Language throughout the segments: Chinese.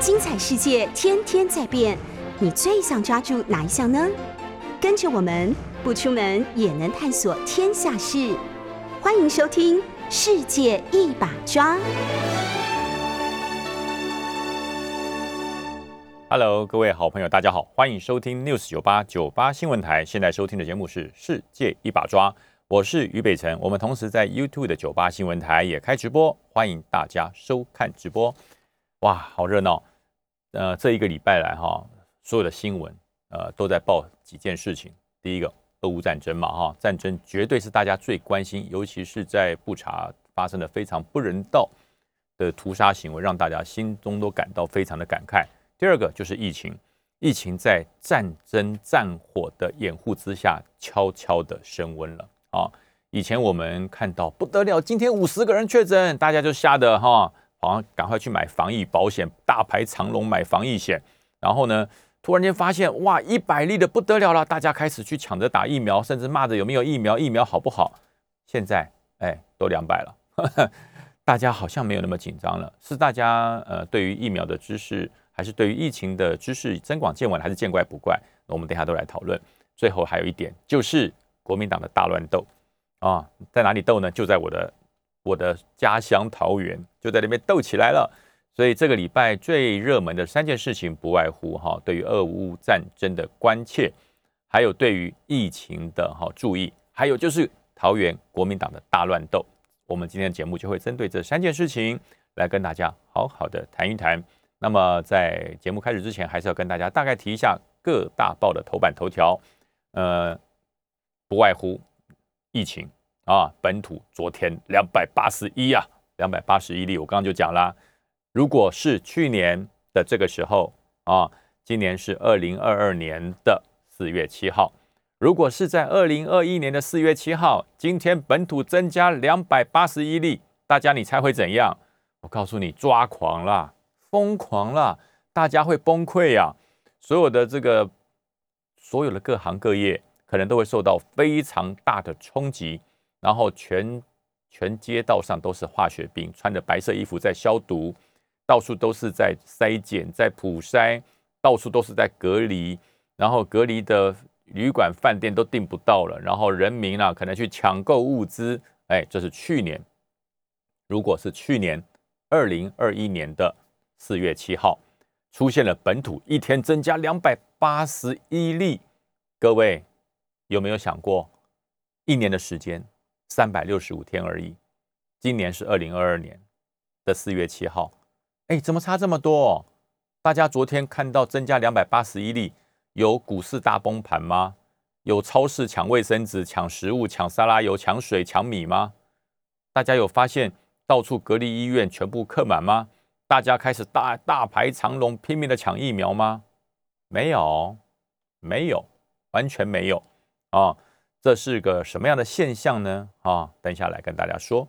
精彩世界天天在变，你最想抓住哪一项呢？跟着我们不出门也能探索天下事，欢迎收听《世界一把抓》。Hello，各位好朋友，大家好，欢迎收听 News 九八九八新闻台。现在收听的节目是《世界一把抓》，我是于北辰。我们同时在 YouTube 的九八新闻台也开直播，欢迎大家收看直播。哇，好热闹！呃，这一个礼拜来哈，所有的新闻呃都在报几件事情。第一个，俄乌战争嘛哈，战争绝对是大家最关心，尤其是在布查发生的非常不人道的屠杀行为，让大家心中都感到非常的感慨。第二个就是疫情，疫情在战争战火的掩护之下，悄悄的升温了啊！以前我们看到不得了，今天五十个人确诊，大家就吓得哈，好像赶快去买防疫保险，大排长龙买防疫险。然后呢，突然间发现哇，一百例的不得了了，大家开始去抢着打疫苗，甚至骂着有没有疫苗，疫苗好不好？现在哎，都两百了，大家好像没有那么紧张了，是大家呃对于疫苗的知识。还是对于疫情的知识增广见闻，还是见怪不怪？我们等下都来讨论。最后还有一点，就是国民党的大乱斗啊，在哪里斗呢？就在我的我的家乡桃园，就在那边斗起来了。所以这个礼拜最热门的三件事情，不外乎哈，对于俄乌战争的关切，还有对于疫情的哈注意，还有就是桃园国民党的大乱斗。我们今天的节目就会针对这三件事情来跟大家好好的谈一谈。那么在节目开始之前，还是要跟大家大概提一下各大报的头版头条。呃，不外乎疫情啊，本土昨天两百八十一啊，两百八十一例。我刚刚就讲啦，如果是去年的这个时候啊，今年是二零二二年的四月七号，如果是在二零二一年的四月七号，今天本土增加两百八十一例，大家你猜会怎样？我告诉你，抓狂啦！疯狂了，大家会崩溃呀！所有的这个，所有的各行各业可能都会受到非常大的冲击，然后全全街道上都是化学兵，穿着白色衣服在消毒，到处都是在筛检、在普筛，到处都是在隔离，然后隔离的旅馆、饭店都订不到了，然后人民啊可能去抢购物资，哎，这是去年，如果是去年二零二一年的。四月七号出现了本土一天增加两百八十一例，各位有没有想过，一年的时间三百六十五天而已，今年是二零二二年的四月七号，哎，怎么差这么多？大家昨天看到增加两百八十一例，有股市大崩盘吗？有超市抢卫生纸、抢食物、抢沙拉油、抢水、抢米吗？大家有发现到处隔离医院全部客满吗？大家开始大大排长龙，拼命的抢疫苗吗？没有，没有，完全没有啊！这是个什么样的现象呢？啊，等一下来跟大家说。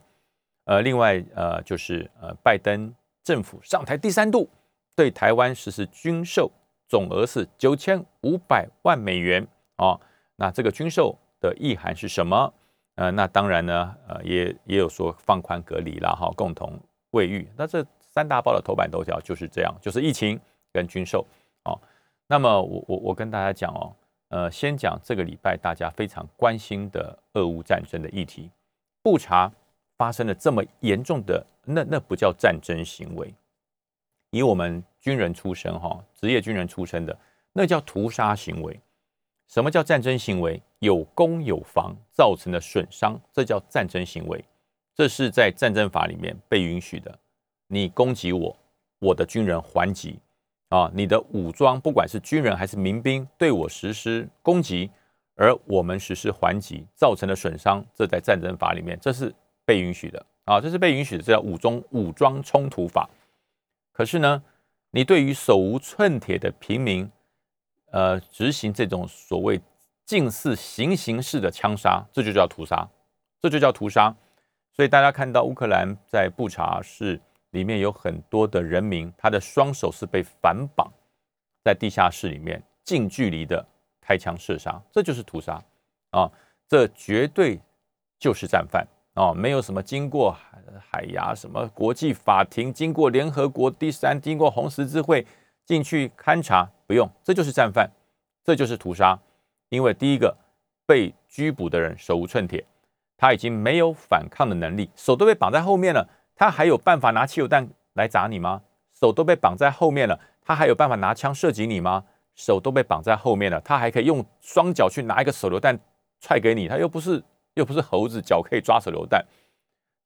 呃，另外呃，就是呃，拜登政府上台第三度，对台湾实施军售，总额是九千五百万美元啊。那这个军售的意涵是什么？呃，那当然呢，呃，也也有说放宽隔离啦，哈，共同卫浴。那这三大报的头版头条就是这样，就是疫情跟军售哦。那么我我我跟大家讲哦，呃，先讲这个礼拜大家非常关心的俄乌战争的议题。布查发生了这么严重的，那那不叫战争行为。以我们军人出身哈，职业军人出身的，那叫屠杀行为。什么叫战争行为？有攻有防造成的损伤，这叫战争行为。这是在战争法里面被允许的。你攻击我，我的军人还击啊！你的武装不管是军人还是民兵对我实施攻击，而我们实施还击造成的损伤，这在战争法里面这是被允许的啊！这是被允许的，这叫武装武装冲突法。可是呢，你对于手无寸铁的平民，呃，执行这种所谓近似行刑式的枪杀，这就叫屠杀，这就叫屠杀。所以大家看到乌克兰在布查是。里面有很多的人民，他的双手是被反绑在地下室里面，近距离的开枪射杀，这就是屠杀啊！这绝对就是战犯啊，没有什么经过海海牙什么国际法庭，经过联合国第三，经过红十字会进去勘察，不用，这就是战犯，这就是屠杀。因为第一个被拘捕的人手无寸铁，他已经没有反抗的能力，手都被绑在后面了，他还有办法拿汽油弹来砸你吗？手都被绑在后面了，他还有办法拿枪射击你吗？手都被绑在后面了，他还可以用双脚去拿一个手榴弹踹给你，他又不是。又不是猴子，脚可以抓手榴弹，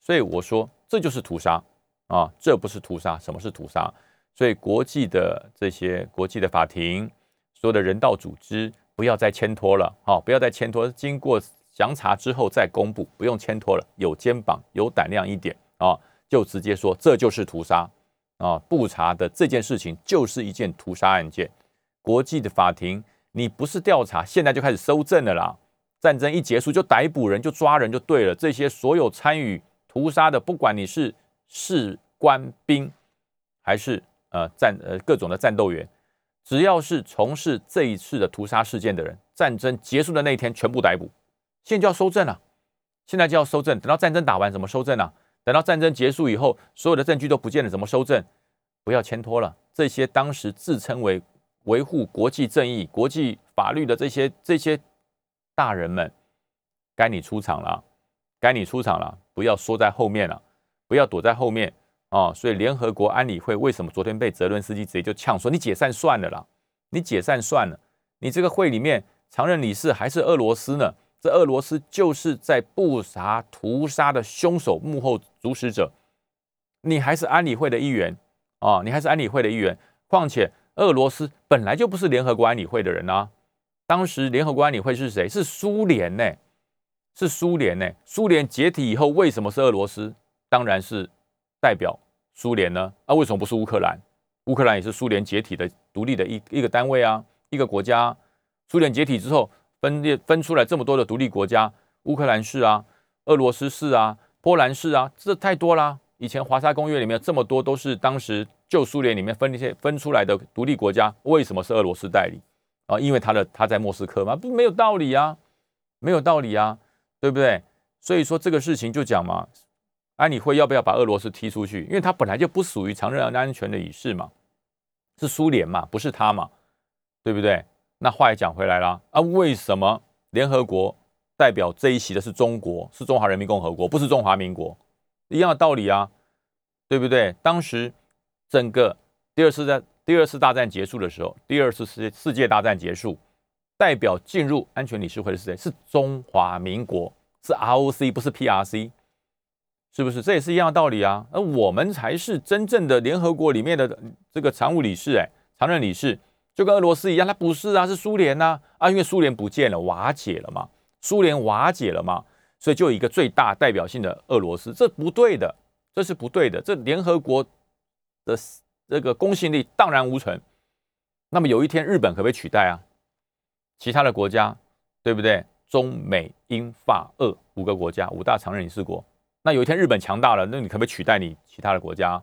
所以我说这就是屠杀啊！这不是屠杀，什么是屠杀？所以国际的这些国际的法庭，所有的人道组织不要再牵拖了，好，不要再牵拖，经过详查之后再公布，不用牵拖了，有肩膀、有胆量一点啊，就直接说这就是屠杀啊！不查的这件事情就是一件屠杀案件，国际的法庭你不是调查，现在就开始搜证了啦。战争一结束就逮捕人就抓人就对了。这些所有参与屠杀的，不管你是士官兵还是呃战呃各种的战斗员，只要是从事这一次的屠杀事件的人，战争结束的那一天全部逮捕。现在就要收证了，现在就要收证。等到战争打完怎么收证啊？等到战争结束以后，所有的证据都不见了，怎么收证？不要牵拖了。这些当时自称为维护国际正义、国际法律的这些这些。大人们，该你出场了，该你出场了，不要缩在后面了，不要躲在后面啊！所以联合国安理会为什么昨天被泽伦斯基直接就呛说你解散算了啦，你解散算了，你这个会里面常任理事还是俄罗斯呢？这俄罗斯就是在布杀屠杀的凶手幕后主使者，你还是安理会的一员啊！你还是安理会的一员，况且俄罗斯本来就不是联合国安理会的人啊。当时联合国安理会是谁？是苏联呢？是苏联呢？苏联解体以后，为什么是俄罗斯？当然是代表苏联呢。啊，为什么不是乌克兰？乌克兰也是苏联解体的独立的一一个单位啊，一个国家。苏联解体之后，分裂分出来这么多的独立国家，乌克兰是啊，俄罗斯是啊，波兰是啊，这太多啦。以前华沙公约里面这么多都是当时旧苏联里面分一些分出来的独立国家，为什么是俄罗斯代理？啊，因为他的他在莫斯科嘛，不没有道理啊，没有道理啊，对不对？所以说这个事情就讲嘛，安理会要不要把俄罗斯踢出去？因为他本来就不属于常任安全的理事嘛，是苏联嘛，不是他嘛，对不对？那话也讲回来了啊，为什么联合国代表这一席的是中国，是中华人民共和国，不是中华民国？一样的道理啊，对不对？当时整个第二次在。第二次大战结束的时候，第二次世界世界大战结束，代表进入安全理事会的是谁？是中华民国，是 ROC，不是 PRC，是不是？这也是一样的道理啊。而我们才是真正的联合国里面的这个常务理事，哎，常任理事，就跟俄罗斯一样，它不是啊，是苏联呐，啊，因为苏联不见了，瓦解了嘛，苏联瓦解了嘛，所以就有一个最大代表性的俄罗斯，这不对的，这是不对的，这联合国的。这个公信力荡然无存。那么有一天日本可不可以取代啊？其他的国家，对不对？中美英法俄五个国家，五大常任理事国。那有一天日本强大了，那你可不可以取代你其他的国家？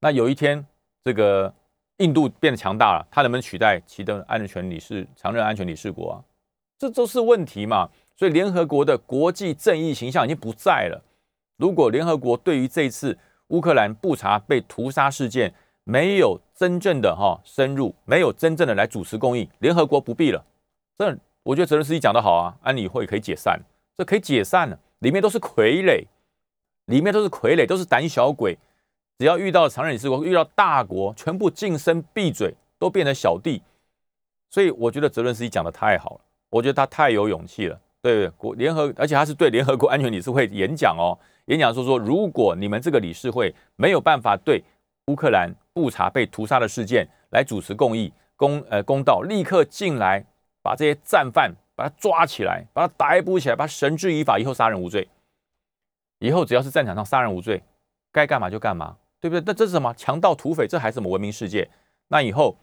那有一天这个印度变得强大了，它能不能取代其他安全理事常任安全理事国啊？这都是问题嘛。所以联合国的国际正义形象已经不在了。如果联合国对于这次乌克兰布查被屠杀事件，没有真正的哈深入，没有真正的来主持公益，联合国不必了。这我觉得泽连斯基讲的好啊，安理会可以解散，这可以解散了。里面都是傀儡，里面都是傀儡，都是胆小鬼。只要遇到常任理事国，遇到大国，全部晋升闭嘴，都变成小弟。所以我觉得泽连斯基讲的太好了，我觉得他太有勇气了。对国联合，而且他是对联合国安全理事会演讲哦，演讲说说，如果你们这个理事会没有办法对乌克兰。布查被屠杀的事件来主持公义公呃公道，立刻进来把这些战犯把他抓起来，把他逮捕起来，把他绳之以法，以后杀人无罪。以后只要是战场上杀人无罪，该干嘛就干嘛，对不对？那这是什么强盗土匪？这还是什么文明世界？那以后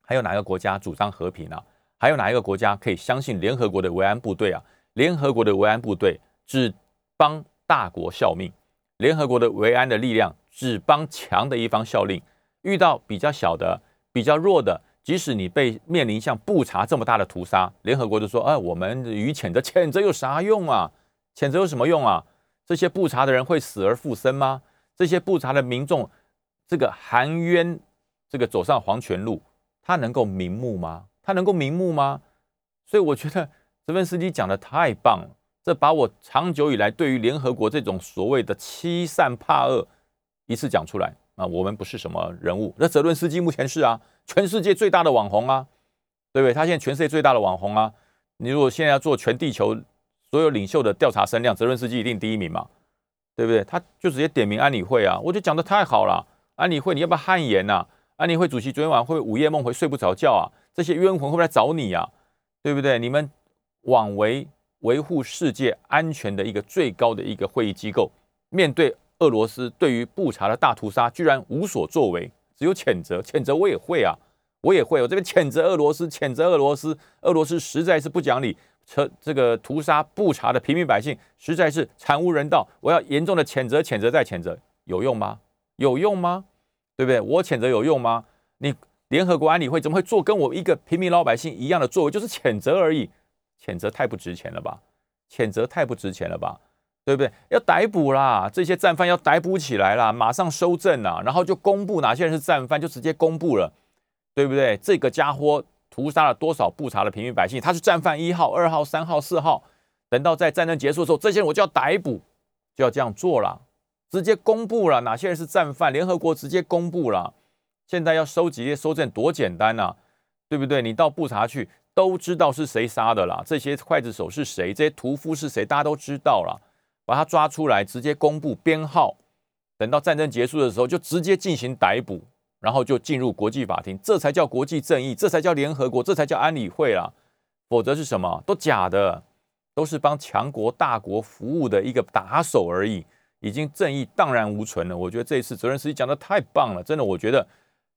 还有哪一个国家主张和平啊？还有哪一个国家可以相信联合国的维安部队啊？联合国的维安部队只帮大国效命，联合国的维安的力量只帮强的一方效力。遇到比较小的、比较弱的，即使你被面临像布查这么大的屠杀，联合国就说：“哎，我们予以谴责，谴责有啥用啊？谴责有什么用啊？这些布查的人会死而复生吗？这些不查的民众，这个含冤，这个走上黄泉路，他能够瞑目吗？他能够瞑目吗？所以我觉得泽文斯基讲的太棒了，这把我长久以来对于联合国这种所谓的欺善怕恶一次讲出来啊！我们不是什么人物，那泽伦斯基目前是啊，全世界最大的网红啊，对不对？他现在全世界最大的网红啊！你如果现在要做全地球所有领袖的调查声量，泽伦斯基一定第一名嘛，对不对？他就直接点名安理会啊，我就讲的太好了，安理会你要不要汗颜呐？安理会主席昨天晚上会午夜梦回睡不着觉啊？这些冤魂会不会来找你呀？对不对？你们枉为维护世界安全的一个最高的一个会议机构，面对俄罗斯对于布查的大屠杀，居然无所作为，只有谴责，谴责我也会啊。我也会，我这边谴责俄罗斯，谴责俄罗斯，俄罗斯实在是不讲理，这这个屠杀不查的平民百姓实在是惨无人道。我要严重的谴责，谴责再谴责，有用吗？有用吗？对不对？我谴责有用吗？你联合国安理会怎么会做跟我一个平民老百姓一样的作为，就是谴责而已？谴责太不值钱了吧？谴责太不值钱了吧？对不对？要逮捕啦，这些战犯要逮捕起来啦，马上收证啦，然后就公布哪些人是战犯，就直接公布了。对不对？这个家伙屠杀了多少不查的平民百姓？他是战犯一号、二号、三号、四号。等到在战争结束的时候，这些人我就要逮捕，就要这样做了，直接公布了哪些人是战犯。联合国直接公布了。现在要收集、收证多简单呐，对不对？你到布查去，都知道是谁杀的啦。这些刽子手是谁？这些屠夫是谁？大家都知道了。把他抓出来，直接公布编号。等到战争结束的时候，就直接进行逮捕。然后就进入国际法庭，这才叫国际正义，这才叫联合国，这才叫安理会啦。否则是什么？都假的，都是帮强国大国服务的一个打手而已，已经正义荡然无存了。我觉得这一次责任司机讲的太棒了，真的，我觉得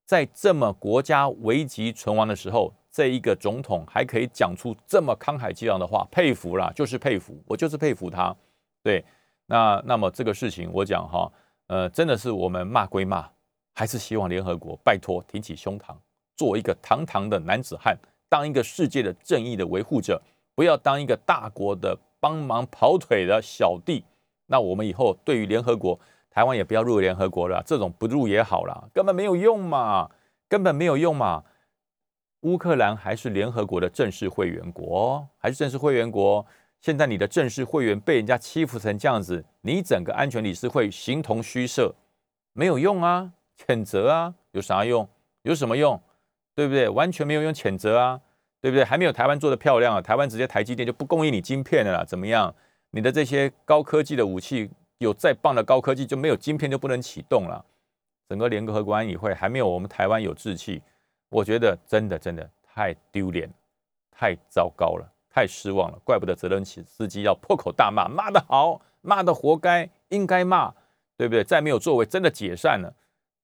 在这么国家危急存亡的时候，这一个总统还可以讲出这么慷慨激昂的话，佩服啦，就是佩服，我就是佩服他。对，那那么这个事情我讲哈，呃，真的是我们骂归骂。还是希望联合国拜托挺起胸膛，做一个堂堂的男子汉，当一个世界的正义的维护者，不要当一个大国的帮忙跑腿的小弟。那我们以后对于联合国，台湾也不要入联合国了，这种不入也好了，根本没有用嘛，根本没有用嘛。乌克兰还是联合国的正式会员国，还是正式会员国。现在你的正式会员被人家欺负成这样子，你整个安全理事会形同虚设，没有用啊。谴责啊，有啥用？有什么用？对不对？完全没有用谴责啊，对不对？还没有台湾做的漂亮啊！台湾直接台积电就不供应你晶片了啦，怎么样？你的这些高科技的武器，有再棒的高科技，就没有晶片就不能启动了。整个联合国安理会还没有我们台湾有志气，我觉得真的真的太丢脸，太糟糕了，太失望了。怪不得泽连斯基要破口大骂，骂得好，骂得活该，应该骂，对不对？再没有作为，真的解散了。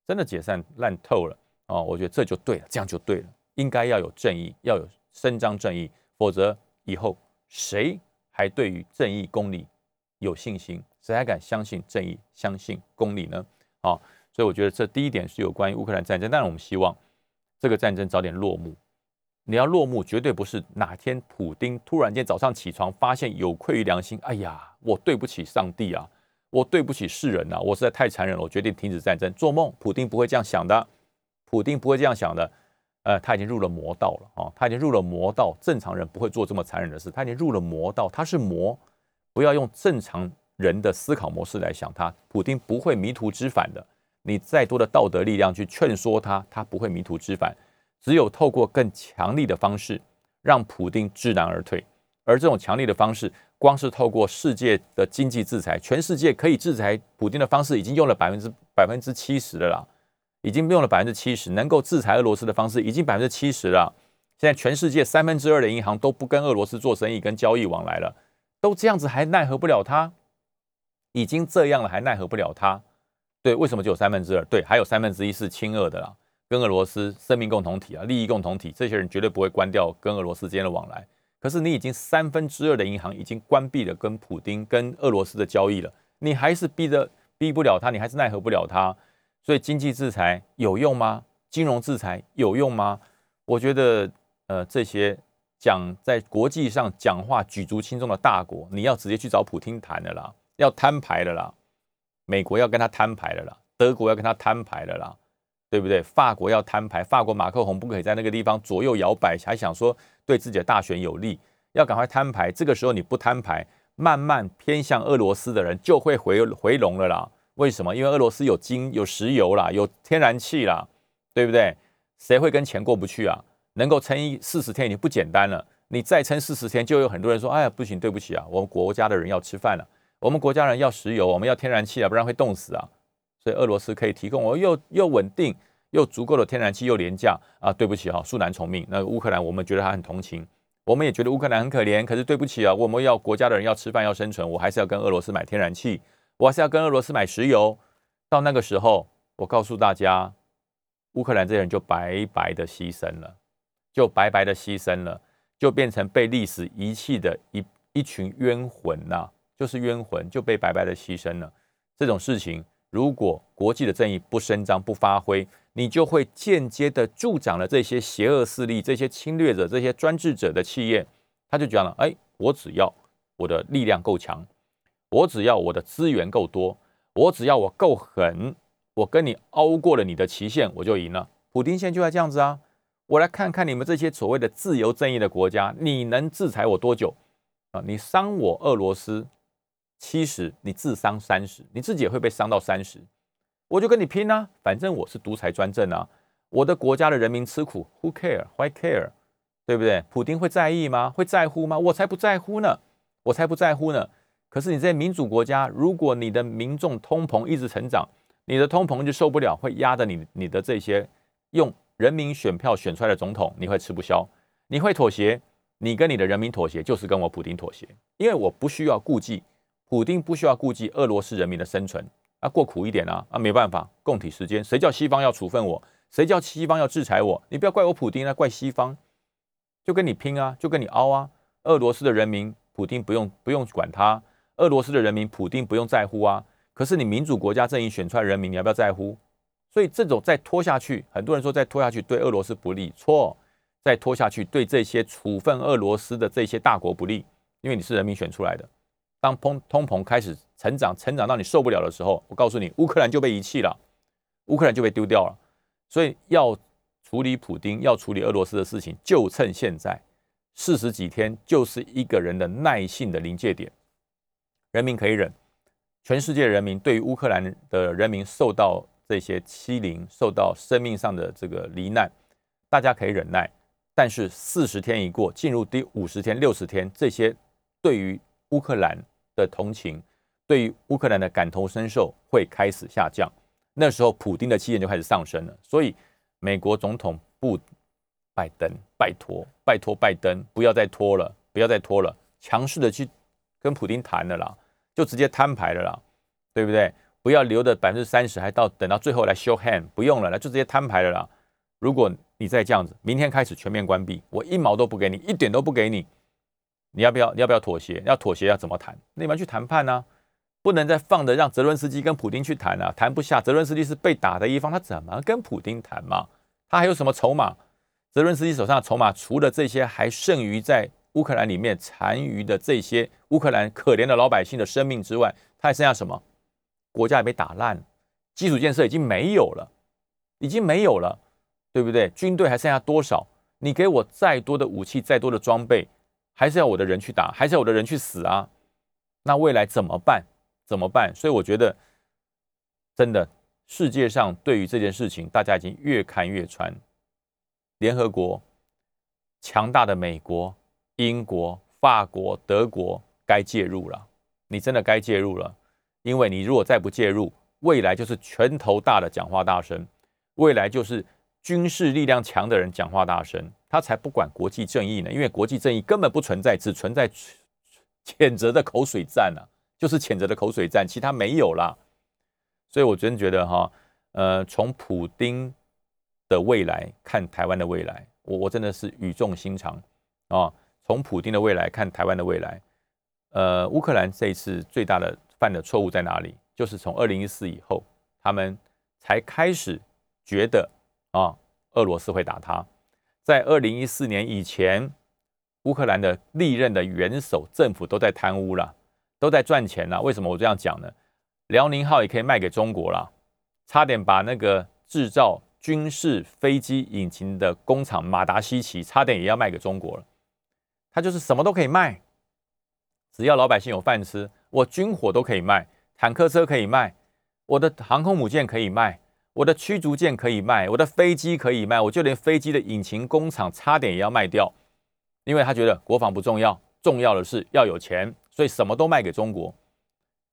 真的解散烂透了哦！我觉得这就对了，这样就对了。应该要有正义，要有伸张正义，否则以后谁还对于正义公理有信心？谁还敢相信正义、相信公理呢？啊！所以我觉得这第一点是有关于乌克兰战争，但是我们希望这个战争早点落幕。你要落幕，绝对不是哪天普丁突然间早上起床发现有愧于良心，哎呀，我对不起上帝啊！我对不起世人呐，我实在太残忍了，我决定停止战争。做梦，普丁不会这样想的，普丁不会这样想的。呃，他已经入了魔道了啊，他已经入了魔道，正常人不会做这么残忍的事。他已经入了魔道，他是魔，不要用正常人的思考模式来想他。普丁不会迷途知返的，你再多的道德力量去劝说他，他不会迷途知返。只有透过更强力的方式，让普丁知难而退。而这种强力的方式。光是透过世界的经济制裁，全世界可以制裁普京的方式已经用了百分之百分之七十的啦，已经用了百分之七十，能够制裁俄罗斯的方式已经百分之七十了。现在全世界三分之二的银行都不跟俄罗斯做生意、跟交易往来了，都这样子还奈何不了他，已经这样了还奈何不了他。对，为什么只有三分之二？对，还有三分之一是亲俄的啦，跟俄罗斯生命共同体啊、利益共同体，这些人绝对不会关掉跟俄罗斯之间的往来。可是你已经三分之二的银行已经关闭了跟普丁、跟俄罗斯的交易了，你还是逼着逼不了他，你还是奈何不了他，所以经济制裁有用吗？金融制裁有用吗？我觉得，呃，这些讲在国际上讲话举足轻重的大国，你要直接去找普京谈的啦，要摊牌的啦，美国要跟他摊牌的啦，德国要跟他摊牌的啦，对不对？法国要摊牌，法国马克宏不可以在那个地方左右摇摆，还想说对自己的大选有利，要赶快摊牌。这个时候你不摊牌，慢慢偏向俄罗斯的人就会回回笼了啦。为什么？因为俄罗斯有金、有石油啦，有天然气啦，对不对？谁会跟钱过不去啊？能够撑一四十天已经不简单了，你再撑四十天，就有很多人说：“哎呀，不行，对不起啊，我们国家的人要吃饭了，我们国家人要石油，我们要天然气啊，不然会冻死啊。”所以俄罗斯可以提供我又又稳定又足够的天然气又廉价啊。对不起啊，恕难从命。那乌克兰我们觉得他很同情，我们也觉得乌克兰很可怜。可是对不起啊，我们要国家的人要吃饭要生存，我还是要跟俄罗斯买天然气。我还是要跟俄罗斯买石油，到那个时候，我告诉大家，乌克兰这些人就白白的牺牲了，就白白的牺牲了，就变成被历史遗弃的一一群冤魂呐，就是冤魂就被白白的牺牲了。这种事情，如果国际的正义不伸张不发挥，你就会间接的助长了这些邪恶势力、这些侵略者、这些专制者的气焰。他就讲了，哎，我只要我的力量够强。我只要我的资源够多，我只要我够狠，我跟你熬过了你的期限，我就赢了。普京现在就在这样子啊！我来看看你们这些所谓的自由正义的国家，你能制裁我多久啊？你伤我俄罗斯七十，你自伤三十，你自己也会被伤到三十，我就跟你拼啊！反正我是独裁专政啊，我的国家的人民吃苦，Who care？Why care？对不对？普京会在意吗？会在乎吗？我才不在乎呢！我才不在乎呢！可是你在民主国家，如果你的民众通膨一直成长，你的通膨就受不了，会压着你你的这些用人民选票选出来的总统，你会吃不消，你会妥协，你跟你的人民妥协，就是跟我普京妥协，因为我不需要顾忌，普京不需要顾忌俄罗斯人民的生存，啊，过苦一点啊，啊，没办法，共体时间，谁叫西方要处分我，谁叫西方要制裁我，你不要怪我普京啊，怪西方，就跟你拼啊，就跟你凹啊，俄罗斯的人民，普京不用不用管他。俄罗斯的人民，普京不用在乎啊。可是你民主国家阵营选出来人民，你要不要在乎？所以这种再拖下去，很多人说再拖下去对俄罗斯不利，错。再拖下去对这些处分俄罗斯的这些大国不利，因为你是人民选出来的。当通通膨开始成长，成长到你受不了的时候，我告诉你，乌克兰就被遗弃了，乌克兰就被丢掉了。所以要处理普京，要处理俄罗斯的事情，就趁现在，四十几天就是一个人的耐性的临界点。人民可以忍，全世界人民对于乌克兰的人民受到这些欺凌、受到生命上的这个罹难，大家可以忍耐。但是四十天一过，进入第五十天、六十天，这些对于乌克兰的同情、对于乌克兰的感同身受会开始下降。那时候，普京的气焰就开始上升了。所以，美国总统不拜登，拜托，拜托拜登，不要再拖了，不要再拖了，强势的去跟普京谈了啦。就直接摊牌了啦，对不对？不要留的百分之三十，还到等到最后来 show hand，不用了，那就直接摊牌了啦。如果你再这样子，明天开始全面关闭，我一毛都不给你，一点都不给你，你要不要？你要不要妥协？要妥协要怎么谈？那你们去谈判呢？不能再放着让泽伦斯基跟普京去谈啊，谈不下。泽伦斯基是被打的一方，他怎么跟普京谈嘛？他还有什么筹码？泽伦斯基手上的筹码，除了这些，还剩余在。乌克兰里面残余的这些乌克兰可怜的老百姓的生命之外，他还剩下什么？国家也被打烂，基础建设已经没有了，已经没有了，对不对？军队还剩下多少？你给我再多的武器，再多的装备，还是要我的人去打，还是要我的人去死啊？那未来怎么办？怎么办？所以我觉得，真的，世界上对于这件事情，大家已经越看越穿。联合国，强大的美国。英国、法国、德国该介入了，你真的该介入了，因为你如果再不介入，未来就是拳头大的讲话大声，未来就是军事力量强的人讲话大声，他才不管国际正义呢，因为国际正义根本不存在，只存在谴责的口水战啊，就是谴责的口水战，其他没有啦。所以我真觉得哈，呃，从普丁的未来看台湾的未来，我我真的是语重心长啊。从普京的未来看台湾的未来，呃，乌克兰这一次最大的犯的错误在哪里？就是从二零一四以后，他们才开始觉得啊，俄罗斯会打他。在二零一四年以前，乌克兰的历任的元首政府都在贪污了，都在赚钱了。为什么我这样讲呢？辽宁号也可以卖给中国了，差点把那个制造军事飞机引擎的工厂马达西奇差点也要卖给中国了。他就是什么都可以卖，只要老百姓有饭吃，我军火都可以卖，坦克车可以卖，我的航空母舰可以卖。我的驱逐舰可以卖，我的飞机可以卖，我就连飞机的引擎工厂差点也要卖掉，因为他觉得国防不重要，重要的是要有钱，所以什么都卖给中国。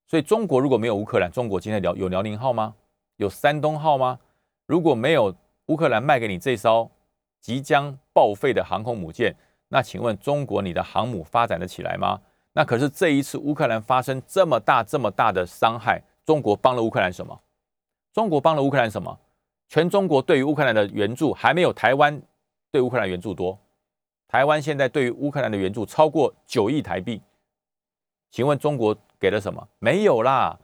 所以中国如果没有乌克兰，中国今天辽有辽宁号吗？有山东号吗？如果没有乌克兰卖给你这艘即将报废的航空母舰，那请问中国你的航母发展得起来吗？那可是这一次乌克兰发生这么大这么大的伤害，中国帮了乌克兰什么？中国帮了乌克兰什么？全中国对于乌克兰的援助还没有台湾对乌克兰援助多。台湾现在对于乌克兰的援助超过九亿台币，请问中国给了什么？没有啦。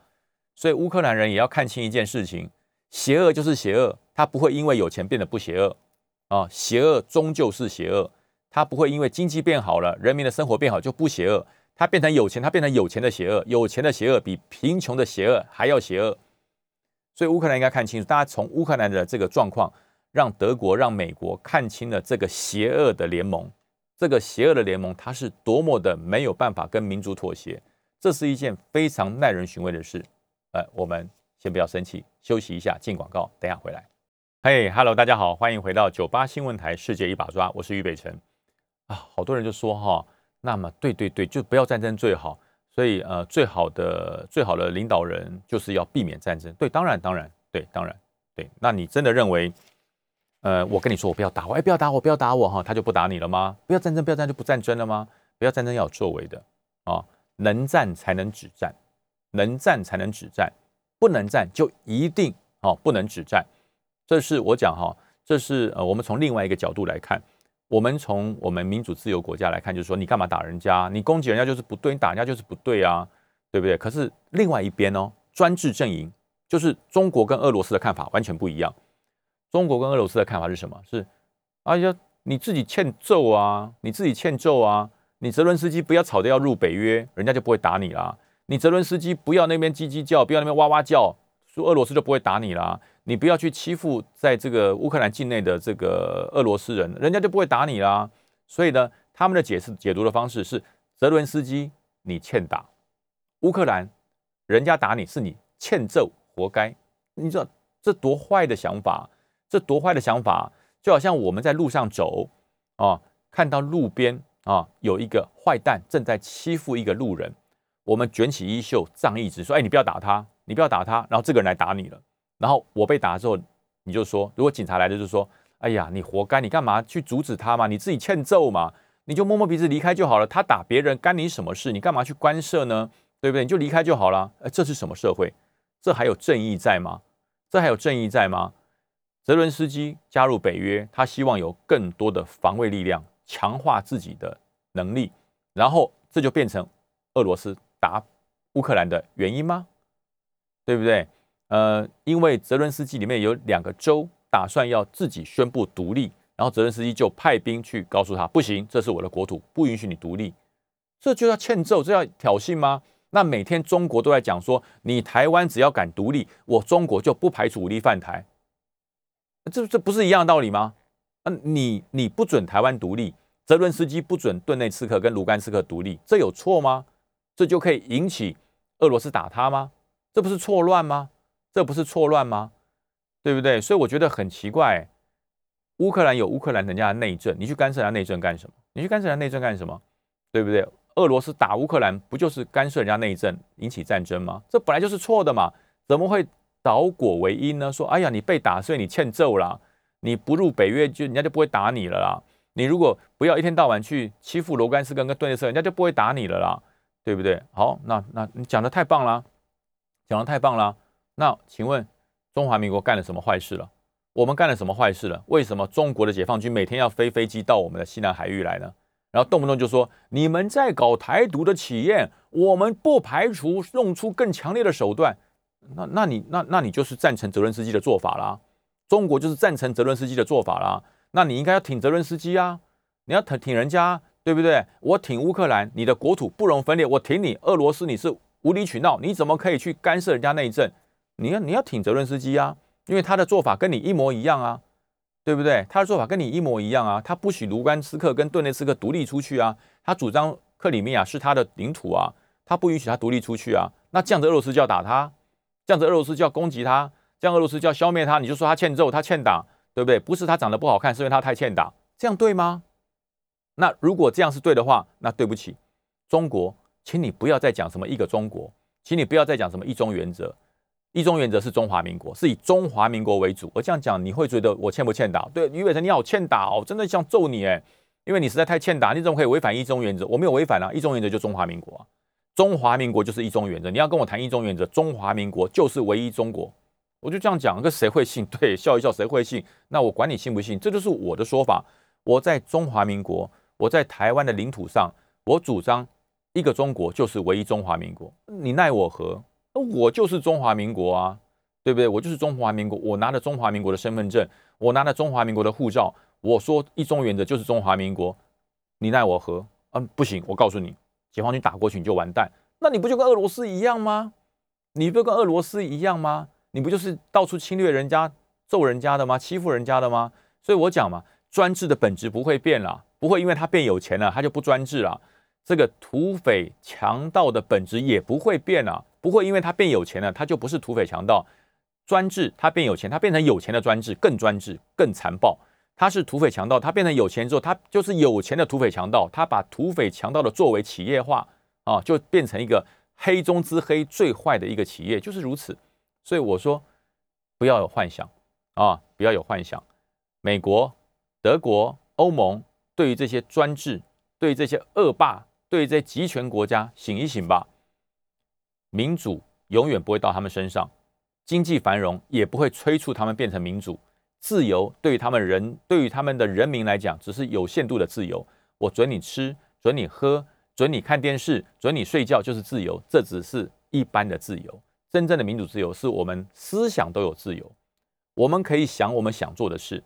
所以乌克兰人也要看清一件事情：邪恶就是邪恶，他不会因为有钱变得不邪恶啊。邪恶终究是邪恶，他不会因为经济变好了，人民的生活变好就不邪恶。他变成有钱，他变成有钱的邪恶，有钱的邪恶比贫穷的邪恶还要邪恶。所以乌克兰应该看清楚，大家从乌克兰的这个状况，让德国、让美国看清了这个邪恶的联盟，这个邪恶的联盟，它是多么的没有办法跟民族妥协，这是一件非常耐人寻味的事。呃，我们先不要生气，休息一下，进广告，等下回来。嘿，Hello，大家好，欢迎回到九八新闻台《世界一把抓》，我是俞北辰。啊，好多人就说哈，那么对对对，就不要战争最好。所以，呃，最好的最好的领导人就是要避免战争。对，当然，当然，对，当然，对。那你真的认为，呃，我跟你说，我不要打我，哎，不要打我，不要打我，哈，他就不打你了吗？不要战争，不要战争，就不战争了吗？不要战争，要有作为的啊，能战才能止战，能战才能止战，不能战就一定哦，不能止战。这是我讲哈，这是呃，我们从另外一个角度来看。我们从我们民主自由国家来看，就是说你干嘛打人家？你攻击人家就是不对，你打人家就是不对啊，对不对？可是另外一边哦，专制阵营就是中国跟俄罗斯的看法完全不一样。中国跟俄罗斯的看法是什么？是哎呀，你自己欠揍啊，你自己欠揍啊！你泽伦斯基不要吵着要入北约，人家就不会打你啦。你泽伦斯基不要那边叽叽叫，不要那边哇哇叫，说俄罗斯就不会打你啦。你不要去欺负在这个乌克兰境内的这个俄罗斯人，人家就不会打你啦。所以呢，他们的解释解读的方式是：泽伦斯基你欠打，乌克兰人家打你是你欠揍，活该。你知道这多坏的想法？这多坏的想法！就好像我们在路上走啊，看到路边啊有一个坏蛋正在欺负一个路人，我们卷起衣袖，仗义直说：“哎，你不要打他，你不要打他。”然后这个人来打你了。然后我被打之后，你就说，如果警察来了，就说，哎呀，你活该，你干嘛去阻止他嘛？你自己欠揍嘛？你就摸摸鼻子离开就好了。他打别人干你什么事？你干嘛去干涉呢？对不对？你就离开就好了。哎，这是什么社会？这还有正义在吗？这还有正义在吗？泽伦斯基加入北约，他希望有更多的防卫力量，强化自己的能力，然后这就变成俄罗斯打乌克兰的原因吗？对不对？呃，因为泽伦斯基里面有两个州打算要自己宣布独立，然后泽伦斯基就派兵去告诉他，不行，这是我的国土，不允许你独立，这就要欠揍，这要挑衅吗？那每天中国都在讲说，你台湾只要敢独立，我中国就不排除武力犯台，这这不是一样的道理吗？嗯，你你不准台湾独立，泽伦斯基不准顿内刺客跟卢甘斯克独立，这有错吗？这就可以引起俄罗斯打他吗？这不是错乱吗？这不是错乱吗？对不对？所以我觉得很奇怪，乌克兰有乌克兰人家的内政，你去干涉人家内政干什么？你去干涉人家内政干什么？对不对？俄罗斯打乌克兰不就是干涉人家内政，引起战争吗？这本来就是错的嘛，怎么会倒果为因呢？说哎呀，你被打，所以你欠揍啦，你不入北约就人家就不会打你了啦。你如果不要一天到晚去欺负罗甘斯根跟顿涅斯人家就不会打你了啦，对不对？好，那那你讲的太棒了，讲的太棒了。那请问中华民国干了什么坏事了？我们干了什么坏事了？为什么中国的解放军每天要飞飞机到我们的西南海域来呢？然后动不动就说你们在搞台独的企业，我们不排除用出更强烈的手段。那那你那那你就是赞成泽伦斯基的做法啦？中国就是赞成泽伦斯基的做法啦？那你应该要挺泽伦斯基啊！你要挺挺人家对不对？我挺乌克兰，你的国土不容分裂，我挺你。俄罗斯你是无理取闹，你怎么可以去干涉人家内政？你要你要挺泽伦斯基啊，因为他的做法跟你一模一样啊，对不对？他的做法跟你一模一样啊，他不许卢甘斯克跟顿涅茨克独立出去啊，他主张克里米亚是他的领土啊，他不允许他独立出去啊。那这样子俄罗斯就要打他，这样子俄罗斯就要攻击他。这样俄罗斯就要消灭他，你就说他欠揍，他欠打，对不对？不是他长得不好看，是因为他太欠打，这样对吗？那如果这样是对的话，那对不起，中国，请你不要再讲什么一个中国，请你不要再讲什么一中原则，一中原则是中华民国，是以中华民国为主。我这样讲，你会觉得我欠不欠打？对，于伟成，你好欠打哦，真的想揍你哎，因为你实在太欠打，你怎么可以违反一中原则？我没有违反啊，一中原则就中华民国啊，中华民国就是一中原则，你要跟我谈一中原则，中华民国就是唯一中国。我就这样讲，跟谁会信？对，笑一笑，谁会信？那我管你信不信，这就是我的说法。我在中华民国，我在台湾的领土上，我主张一个中国就是唯一中华民国。你奈我何？我就是中华民国啊，对不对？我就是中华民国，我拿着中华民国的身份证，我拿着中华民国的护照，我说一中原则就是中华民国，你奈我何？嗯，不行，我告诉你，解放军打过去你就完蛋。那你不就跟俄罗斯一样吗？你不跟俄罗斯一样吗？你不就是到处侵略人家、揍人家的吗？欺负人家的吗？所以我讲嘛，专制的本质不会变了，不会因为他变有钱了，他就不专制了。这个土匪强盗的本质也不会变了，不会因为他变有钱了，他就不是土匪强盗。专制他变有钱，他变成有钱的专制，更专制、更残暴。他是土匪强盗，他变成有钱之后，他就是有钱的土匪强盗。他把土匪强盗的作为企业化啊，就变成一个黑中之黑、最坏的一个企业，就是如此。所以我说，不要有幻想啊！不要有幻想。美国、德国、欧盟对于这些专制、对于这些恶霸、对于这些集权国家，醒一醒吧！民主永远不会到他们身上，经济繁荣也不会催促他们变成民主。自由对于他们人、对于他们的人民来讲，只是有限度的自由。我准你吃，准你喝，准你看电视，准你睡觉，就是自由。这只是一般的自由。真正的民主自由是我们思想都有自由，我们可以想我们想做的事，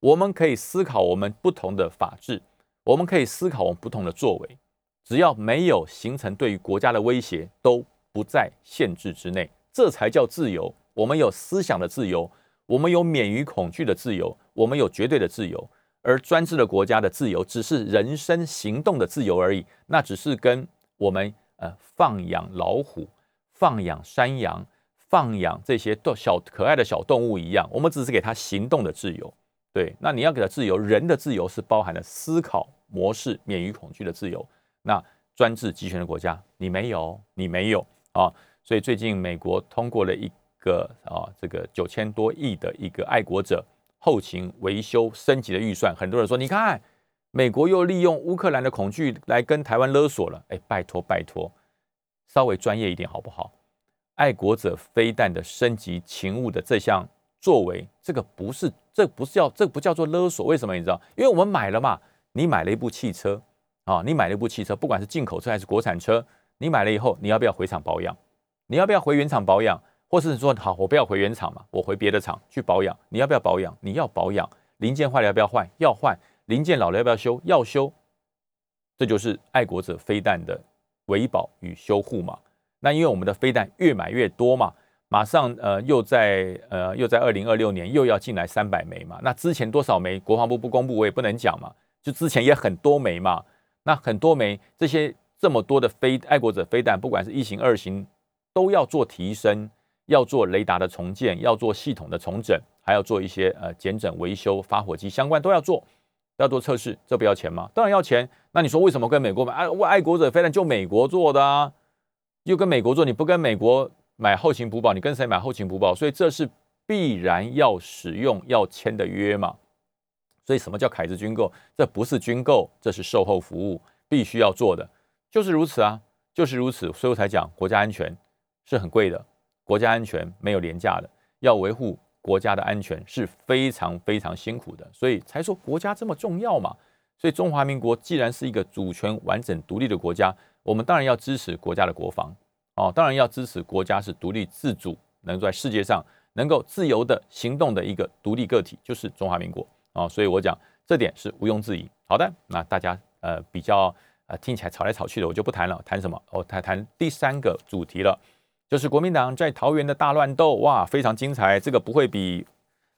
我们可以思考我们不同的法治，我们可以思考我们不同的作为，只要没有形成对于国家的威胁，都不在限制之内，这才叫自由。我们有思想的自由，我们有免于恐惧的自由，我们有绝对的自由。而专制的国家的自由，只是人身行动的自由而已，那只是跟我们呃放养老虎。放养山羊，放养这些动小可爱的小动物一样，我们只是给它行动的自由。对，那你要给它自由，人的自由是包含了思考模式、免于恐惧的自由。那专制集权的国家，你没有，你没有啊。所以最近美国通过了一个啊，这个九千多亿的一个爱国者后勤维修升级的预算，很多人说，你看美国又利用乌克兰的恐惧来跟台湾勒索了。哎，拜托拜托。稍微专业一点好不好？爱国者飞弹的升级勤务的这项作为，这个不是，这不是叫，这不叫做勒索。为什么你知道？因为我们买了嘛，你买了一部汽车啊，你买了一部汽车，不管是进口车还是国产车，你买了以后，你要不要回厂保养？你要不要回原厂保养？或是说，好，我不要回原厂嘛，我回别的厂去保养？你要不要保养？你要保养，零件坏了要不要换？要换，零件老了要不要修？要修。这就是爱国者飞弹的。维保与修护嘛，那因为我们的飞弹越买越多嘛，马上呃又在呃又在二零二六年又要进来三百枚嘛，那之前多少枚国防部不公布我也不能讲嘛，就之前也很多枚嘛，那很多枚这些这么多的飞爱国者飞弹，不管是一型二型，都要做提升，要做雷达的重建，要做系统的重整，还要做一些呃检整维修，发火机相关都要做。要做测试，这不要钱吗？当然要钱。那你说为什么跟美国买？爱爱国者飞弹就美国做的啊，又跟美国做，你不跟美国买后勤补保，你跟谁买后勤补保？所以这是必然要使用、要签的约嘛。所以什么叫凯子军购？这不是军购，这是售后服务，必须要做的，就是如此啊，就是如此。所以我才讲，国家安全是很贵的，国家安全没有廉价的，要维护。国家的安全是非常非常辛苦的，所以才说国家这么重要嘛。所以中华民国既然是一个主权完整独立的国家，我们当然要支持国家的国防哦，当然要支持国家是独立自主，能在世界上能够自由的行动的一个独立个体，就是中华民国啊。所以我讲这点是毋庸置疑。好的，那大家呃比较呃听起来吵来吵去的，我就不谈了。谈什么？我谈谈第三个主题了，就是国民党在桃园的大乱斗，哇，非常精彩。这个不会比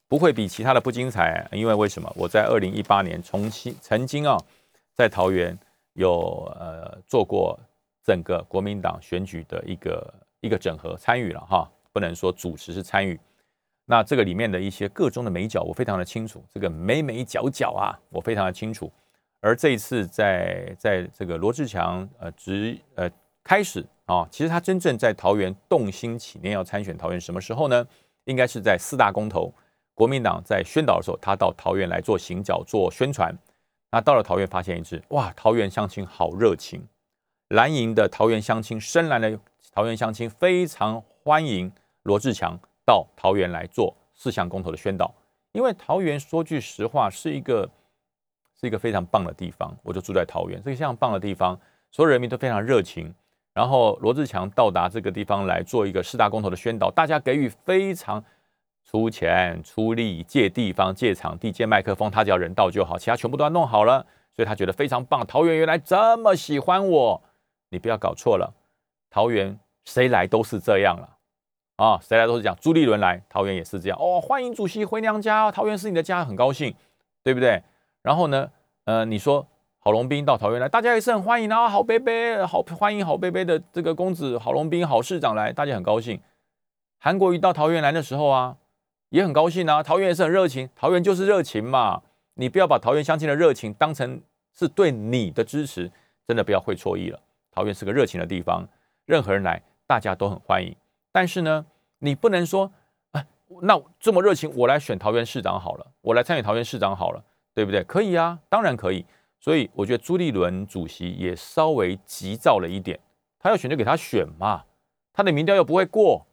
不会比其他的不精彩，因为为什么？我在二零一八年重新曾经啊，在桃园有呃做过整个国民党选举的一个一个整合参与了哈，不能说主持是参与。那这个里面的一些各中的美角，我非常的清楚。这个美美角角啊，我非常的清楚。而这一次在在这个罗志强呃执呃开始啊，其实他真正在桃园动心起念要参选桃园，什么时候呢？应该是在四大公投，国民党在宣导的时候，他到桃园来做行脚做宣传。那到了桃园，发现一只，哇，桃园乡亲好热情，蓝营的桃园乡亲，深蓝的桃园乡亲非常欢迎罗志强。到桃园来做四项公投的宣导，因为桃园说句实话是一个是一个非常棒的地方，我就住在桃园，这个非常棒的地方，所有人民都非常热情。然后罗志强到达这个地方来做一个四大公投的宣导，大家给予非常出钱出力借地方借场地借麦克风，他只要人到就好，其他全部都要弄好了，所以他觉得非常棒。桃园原来这么喜欢我，你不要搞错了，桃园谁来都是这样了。啊，谁来都是这样。朱立伦来桃园也是这样哦，欢迎主席回娘家，桃园是你的家，很高兴，对不对？然后呢，呃，你说郝龙斌到桃园来，大家也是很欢迎啊，好贝贝，好欢迎好贝贝的这个公子郝龙斌，郝市长来，大家很高兴。韩国瑜到桃园来的时候啊，也很高兴啊，桃园也是很热情，桃园就是热情嘛，你不要把桃园乡亲的热情当成是对你的支持，真的不要会错意了。桃园是个热情的地方，任何人来，大家都很欢迎。但是呢，你不能说，哎，那这么热情，我来选桃园市长好了，我来参与桃园市长好了，对不对？可以啊，当然可以。所以我觉得朱立伦主席也稍微急躁了一点，他要选就给他选嘛，他的民调又不会过，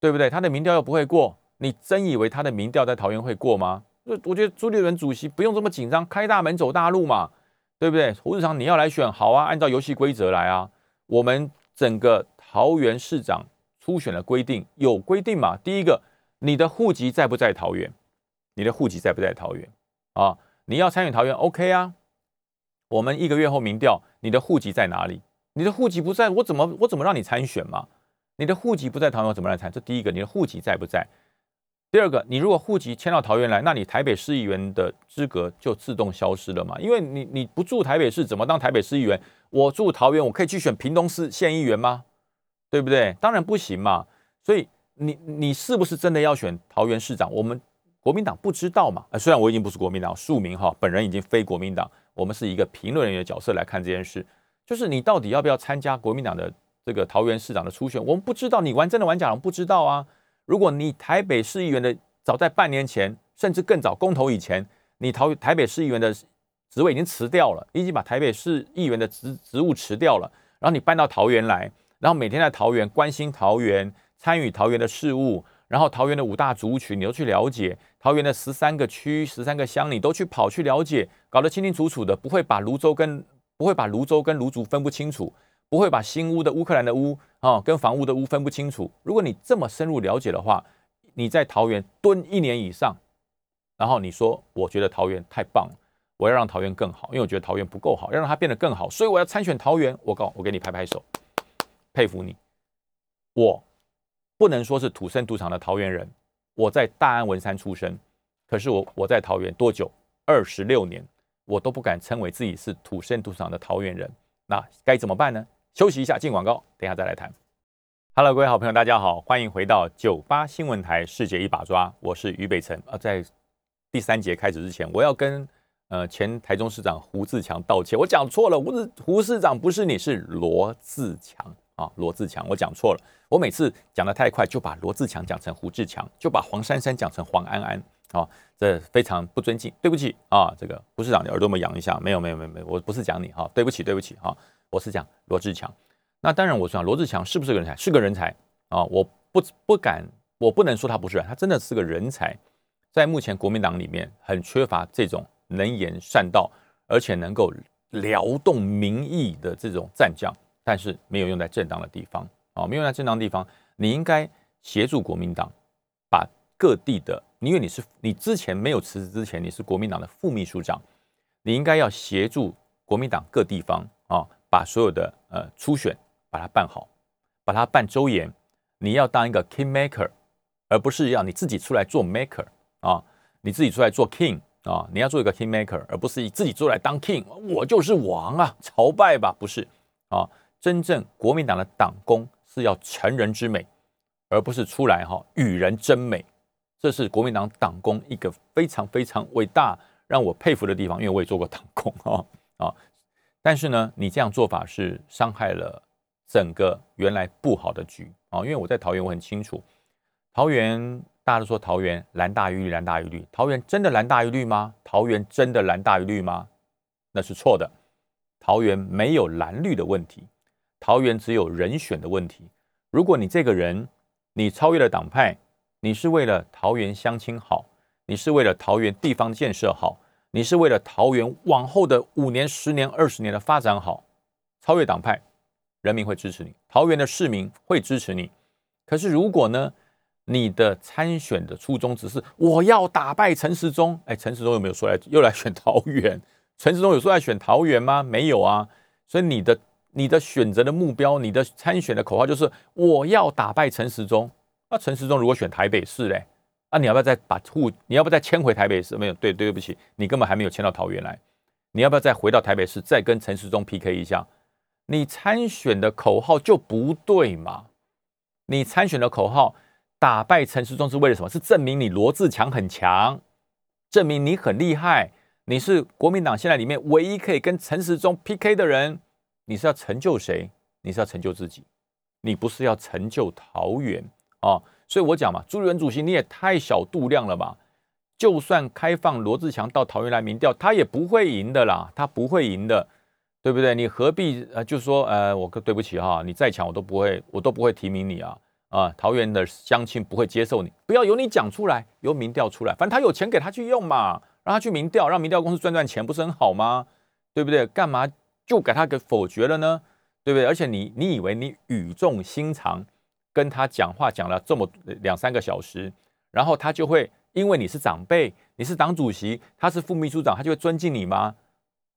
对不对？他的民调又不会过，你真以为他的民调在桃园会过吗？我我觉得朱立伦主席不用这么紧张，开大门走大路嘛，对不对？胡志强你要来选，好啊，按照游戏规则来啊，我们整个桃园市长。初选的规定有规定嘛？第一个，你的户籍在不在桃园？你的户籍在不在桃园？啊，你要参与桃园，OK 啊？我们一个月后民调，你的户籍在哪里？你的户籍不在，我怎么我怎么让你参选嘛？你的户籍不在桃园，怎么来参？这第一个，你的户籍在不在？第二个，你如果户籍迁到桃园来，那你台北市议员的资格就自动消失了嘛？因为你你不住台北市，怎么当台北市议员？我住桃园，我可以去选屏东市县议员吗？对不对？当然不行嘛。所以你你是不是真的要选桃园市长？我们国民党不知道嘛。虽然我已经不是国民党庶民哈，本人已经非国民党。我们是一个评论人员的角色来看这件事，就是你到底要不要参加国民党的这个桃园市长的初选？我们不知道，你玩真的玩假的不知道啊。如果你台北市议员的早在半年前，甚至更早公投以前，你桃台北市议员的职位已经辞掉了，已经把台北市议员的职职务辞掉了，然后你搬到桃园来。然后每天在桃园关心桃园，参与桃园的事务，然后桃园的五大族群你都去了解，桃园的十三个区、十三个乡你都去跑去了解，搞得清清楚楚的，不会把泸州跟不会把泸州跟泸族分不清楚，不会把新屋的乌克兰的屋啊跟房屋的屋分不清楚。如果你这么深入了解的话，你在桃园蹲一年以上，然后你说我觉得桃园太棒了，我要让桃园更好，因为我觉得桃园不够好，要让它变得更好，所以我要参选桃园。我告我给你拍拍手。佩服你，我不能说是土生土长的桃园人，我在大安文山出生，可是我我在桃园多久？二十六年，我都不敢称为自己是土生土长的桃园人，那该怎么办呢？休息一下，进广告，等一下再来谈。Hello，各位好朋友，大家好，欢迎回到九八新闻台世界一把抓，我是于北辰。啊，在第三节开始之前，我要跟呃前台中市长胡志强道歉，我讲错了，胡志胡市长不是你，是罗志强。啊，罗志强，我讲错了。我每次讲的太快，就把罗志强讲成胡志强，就把黄珊珊讲成黄安安。啊，这非常不尊敬，对不起啊。这个胡市长，你耳朵没痒一下？没有，没有，没有，没有。我不是讲你哈，对不起，对不起哈。我是讲罗志强。那当然，我讲罗志强是不是个人才？是个人才啊。我不不敢，我不能说他不是人，他真的是个人才。在目前国民党里面，很缺乏这种能言善道，而且能够撩动民意的这种战将。但是没有用在正当的地方啊，没有用在正当地方。你应该协助国民党把各地的，因为你是你之前没有辞职之前，你是国民党的副秘书长，你应该要协助国民党各地方啊，把所有的呃初选把它办好，把它办周延。你要当一个 king maker，而不是要你自己出来做 maker 啊，你自己出来做 king 啊，你要做一个 king maker，而不是自己出来当 king，我就是王啊，朝拜吧，不是啊。真正国民党的党工是要成人之美，而不是出来哈与人争美。这是国民党党工一个非常非常伟大、让我佩服的地方，因为我也做过党工啊啊。但是呢，你这样做法是伤害了整个原来不好的局啊。因为我在桃园，我很清楚，桃园大家都说桃园蓝大于绿，蓝大于绿。桃园真的蓝大于绿吗？桃园真的蓝大于绿吗？那是错的。桃园没有蓝绿的问题。桃园只有人选的问题。如果你这个人，你超越了党派，你是为了桃园乡亲好，你是为了桃园地方建设好，你是为了桃园往后的五年、十年、二十年的发展好，超越党派，人民会支持你，桃园的市民会支持你。可是如果呢，你的参选的初衷只是我要打败陈时中，哎，陈时中有没有说来又来选桃园？陈时中有说来选桃园吗？没有啊。所以你的。你的选择的目标，你的参选的口号就是我要打败陈时中。那陈时中如果选台北市嘞，那你要不要再把户？你要不要再迁回台北市？没有，对，对不起，你根本还没有迁到桃园来。你要不要再回到台北市，再跟陈时中 PK 一下？你参选的口号就不对嘛？你参选的口号打败陈时中是为了什么？是证明你罗志强很强，证明你很厉害，你是国民党现在里面唯一可以跟陈时中 PK 的人。你是要成就谁？你是要成就自己，你不是要成就桃园啊！所以我讲嘛，朱立伦主席你也太小度量了吧？就算开放罗志强到桃园来民调，他也不会赢的啦，他不会赢的，对不对？你何必呃，就说呃，我对不起哈，你再强我都不会，我都不会提名你啊啊！桃园的乡亲不会接受你，不要由你讲出来，由民调出来，反正他有钱给他去用嘛，让他去民调，让民调公司赚赚钱，不是很好吗？对不对？干嘛？就给他给否决了呢，对不对？而且你你以为你语重心长跟他讲话讲了这么两三个小时，然后他就会因为你是长辈，你是党主席，他是副秘书长，他就会尊敬你吗？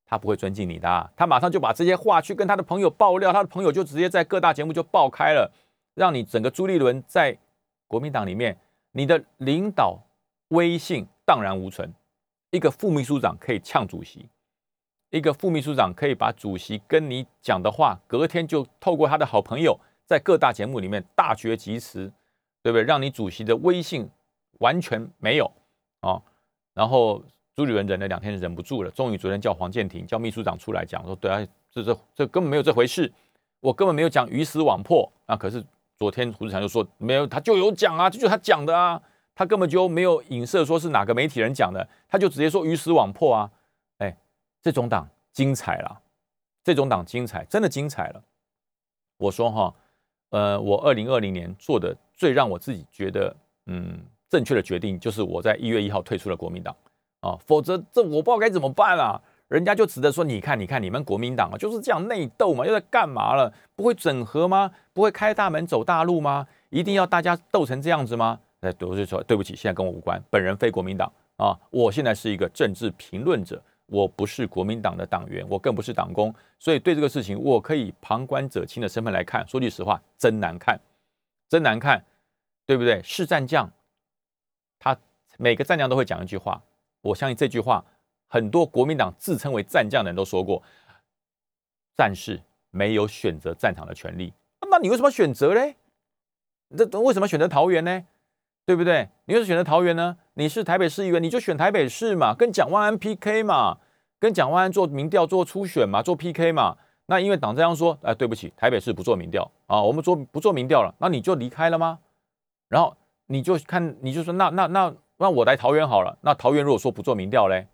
他不会尊敬你的，他马上就把这些话去跟他的朋友爆料，他的朋友就直接在各大节目就爆开了，让你整个朱立伦在国民党里面，你的领导威信荡然无存，一个副秘书长可以呛主席。一个副秘书长可以把主席跟你讲的话，隔天就透过他的好朋友，在各大节目里面大绝疾词，对不对？让你主席的威信完全没有啊！然后朱立伦忍了两天，忍不住了，终于昨天叫黄建庭叫秘书长出来讲说：“对啊，这这这根本没有这回事，我根本没有讲鱼死网破啊！”可是昨天胡志强就说没有，他就有讲啊，这就是他讲的啊，他根本就没有影射说是哪个媒体人讲的，他就直接说鱼死网破啊！这种党精彩了，这种党精彩，真的精彩了。我说哈，呃，我二零二零年做的最让我自己觉得嗯正确的决定，就是我在一月一号退出了国民党啊，否则这我不知道该怎么办啊。人家就指着说，你看，你看，你们国民党啊，就是这样内斗嘛，又在干嘛了？不会整合吗？不会开大门走大路吗？一定要大家斗成这样子吗？哎，我就说对不起，现在跟我无关，本人非国民党啊，我现在是一个政治评论者。我不是国民党的党员，我更不是党工，所以对这个事情，我可以旁观者清的身份来看。说句实话，真难看，真难看，对不对？是战将，他每个战将都会讲一句话，我相信这句话，很多国民党自称为战将的人都说过：战士没有选择战场的权利。那你为什么选择嘞？这为什么选择桃园呢？对不对？你要是选择桃园呢？你是台北市议员，你就选台北市嘛，跟蒋万安 PK 嘛，跟蒋万安做民调、做初选嘛，做 PK 嘛。那因为党这样说，哎，对不起，台北市不做民调啊，我们做不做民调了？那你就离开了吗？然后你就看，你就说，那那那那我来桃园好了。那桃园如果说不做民调嘞，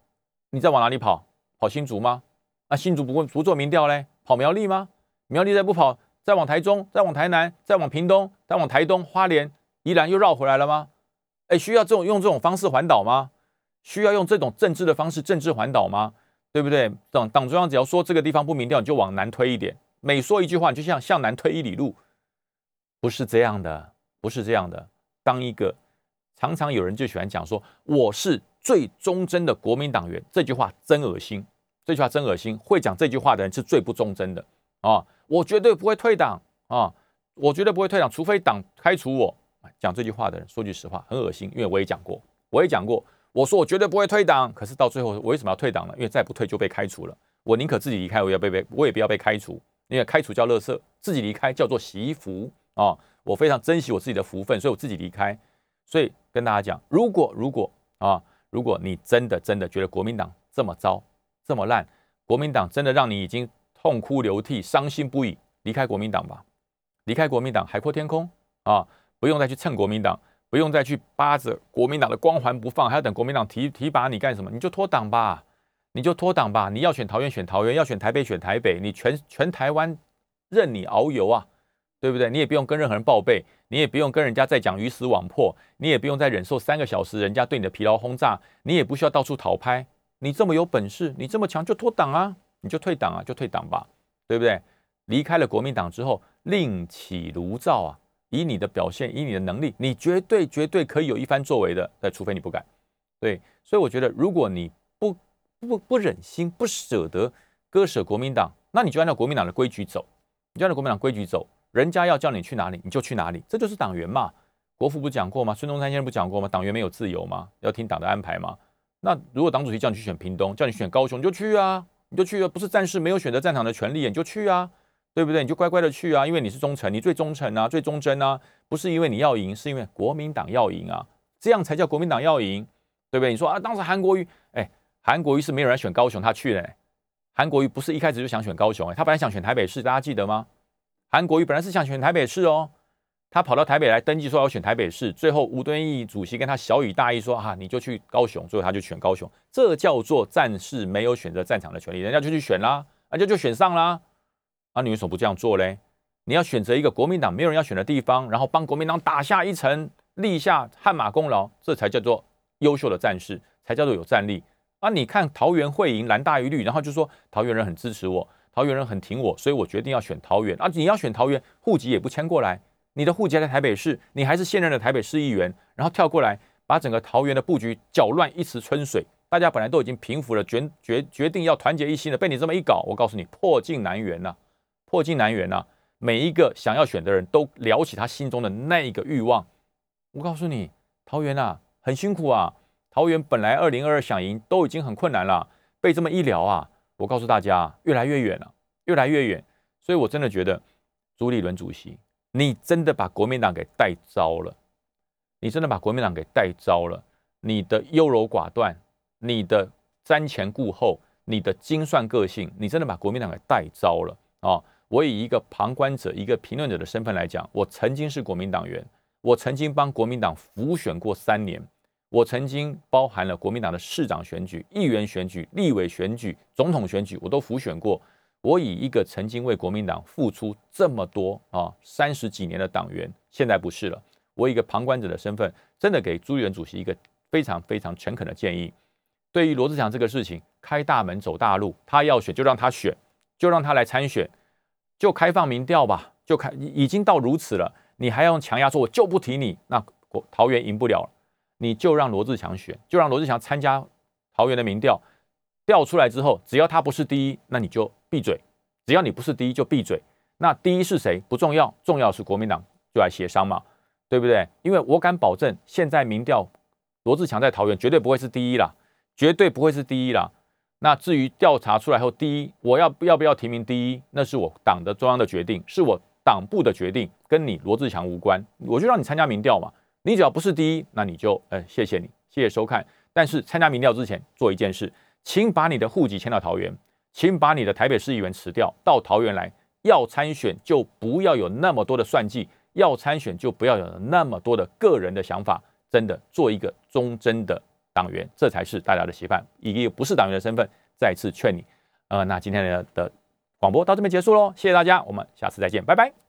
你再往哪里跑？跑新竹吗？那新竹不不做民调嘞？跑苗栗吗？苗栗再不跑，再往台中，再往台南，再往屏东，再往台东花莲。依然又绕回来了吗？哎，需要这种用这种方式环岛吗？需要用这种政治的方式政治环岛吗？对不对？党党中央只要说这个地方不民调，你就往南推一点。每说一句话，你就像向南推一里路，不是这样的，不是这样的。当一个常常有人就喜欢讲说我是最忠贞的国民党员，这句话真恶心这句话真恶心。会讲这句话的人是最不忠贞的啊！我绝对不会退党啊！我绝对不会退党，除非党开除我。讲这句话的人，说句实话，很恶心。因为我也讲过，我也讲过，我说我绝对不会退党。可是到最后，我为什么要退党呢？因为再不退就被开除了。我宁可自己离开，我也要被被，我也不要被开除。因为开除叫乐色，自己离开叫做惜福啊！我非常珍惜我自己的福分，所以我自己离开。所以跟大家讲，如果如果啊，如果你真的真的觉得国民党这么糟、这么烂，国民党真的让你已经痛哭流涕、伤心不已，离开国民党吧，离开国民党，海阔天空啊！不用再去蹭国民党，不用再去扒着国民党的光环不放，还要等国民党提提拔你干什么？你就脱党吧，你就脱党吧。你要选桃园选桃园，要选台北选台北，你全全台湾任你遨游啊！对不对？你也不用跟任何人报备，你也不用跟人家再讲鱼死网破，你也不用再忍受三个小时人家对你的疲劳轰炸，你也不需要到处逃拍。你这么有本事，你这么强，就脱党啊，你就退党啊，就退党吧，对不对？离开了国民党之后，另起炉灶啊！以你的表现，以你的能力，你绝对绝对可以有一番作为的。但除非你不敢，对。所以我觉得，如果你不不不忍心、不舍得割舍国民党，那你就按照国民党的规矩走，你就按照国民党规矩走。人家要叫你去哪里，你就去哪里，这就是党员嘛。国父不讲过吗？孙中山先生不讲过吗？党员没有自由吗？要听党的安排吗？那如果党主席叫你去选屏东，叫你选高雄，你就去啊，你就去啊。不是战士没有选择战场的权利，你就去啊，对不对？你就乖乖的去啊，因为你是忠诚，你最忠诚啊，最忠贞啊。不是因为你要赢，是因为国民党要赢啊，这样才叫国民党要赢，对不对？你说啊，当时韩国瑜，哎，韩国瑜是没有人选高雄，他去了。韩国瑜不是一开始就想选高雄，哎，他本来想选台北市，大家记得吗？韩国瑜本来是想选台北市哦，他跑到台北来登记说要选台北市，最后吴敦义主席跟他小雨大意说啊，你就去高雄，最后他就选高雄，这叫做战士没有选择战场的权利，人家就去选啦，人家就选上啦，啊，你为什么不这样做嘞？你要选择一个国民党没有人要选的地方，然后帮国民党打下一城，立下汗马功劳，这才叫做优秀的战士，才叫做有战力啊！你看桃园会赢蓝大于绿，然后就说桃园人很支持我。桃园人很挺我，所以我决定要选桃园啊！你要选桃园，户籍也不迁过来，你的户籍在台北市，你还是现任的台北市议员，然后跳过来把整个桃园的布局搅乱一池春水。大家本来都已经平服了，决决决定要团结一心了，被你这么一搞，我告诉你，破镜难圆呐，破镜难圆呐！每一个想要选的人都聊起他心中的那一个欲望。我告诉你，桃园啊，很辛苦啊！桃园本来二零二二想赢都已经很困难了，被这么一聊啊！我告诉大家，越来越远了，越来越远。所以我真的觉得，朱立伦主席，你真的把国民党给带糟了，你真的把国民党给带糟了。你的优柔寡断，你的瞻前顾后，你的精算个性，你真的把国民党给带糟了啊！我以一个旁观者、一个评论者的身份来讲，我曾经是国民党员，我曾经帮国民党辅选过三年。我曾经包含了国民党的市长选举、议员选举、立委选举、总统选举，我都辅选过。我以一个曾经为国民党付出这么多啊三十几年的党员，现在不是了。我以一个旁观者的身份，真的给朱元主席一个非常非常诚恳的建议：对于罗志祥这个事情，开大门走大路，他要选就让他选，就让他来参选，就开放民调吧，就开已经到如此了，你还要强压说我就不提你，那桃园赢不了。你就让罗志祥选，就让罗志祥参加桃园的民调，调出来之后，只要他不是第一，那你就闭嘴；只要你不是第一，就闭嘴。那第一是谁不重要，重要是国民党就来协商嘛，对不对？因为我敢保证，现在民调罗志祥在桃园绝对不会是第一啦，绝对不会是第一啦。那至于调查出来后第一，我要要不要提名第一，那是我党的中央的决定，是我党部的决定，跟你罗志祥无关。我就让你参加民调嘛。你只要不是第一，那你就呃，谢谢你，谢谢收看。但是参加民调之前做一件事，请把你的户籍迁到桃园，请把你的台北市议员辞掉，到桃园来。要参选就不要有那么多的算计，要参选就不要有那么多的个人的想法。真的做一个忠贞的党员，这才是大家的期盼。以一个不是党员的身份，再次劝你。呃，那今天的的广播到这边结束喽，谢谢大家，我们下次再见，拜拜。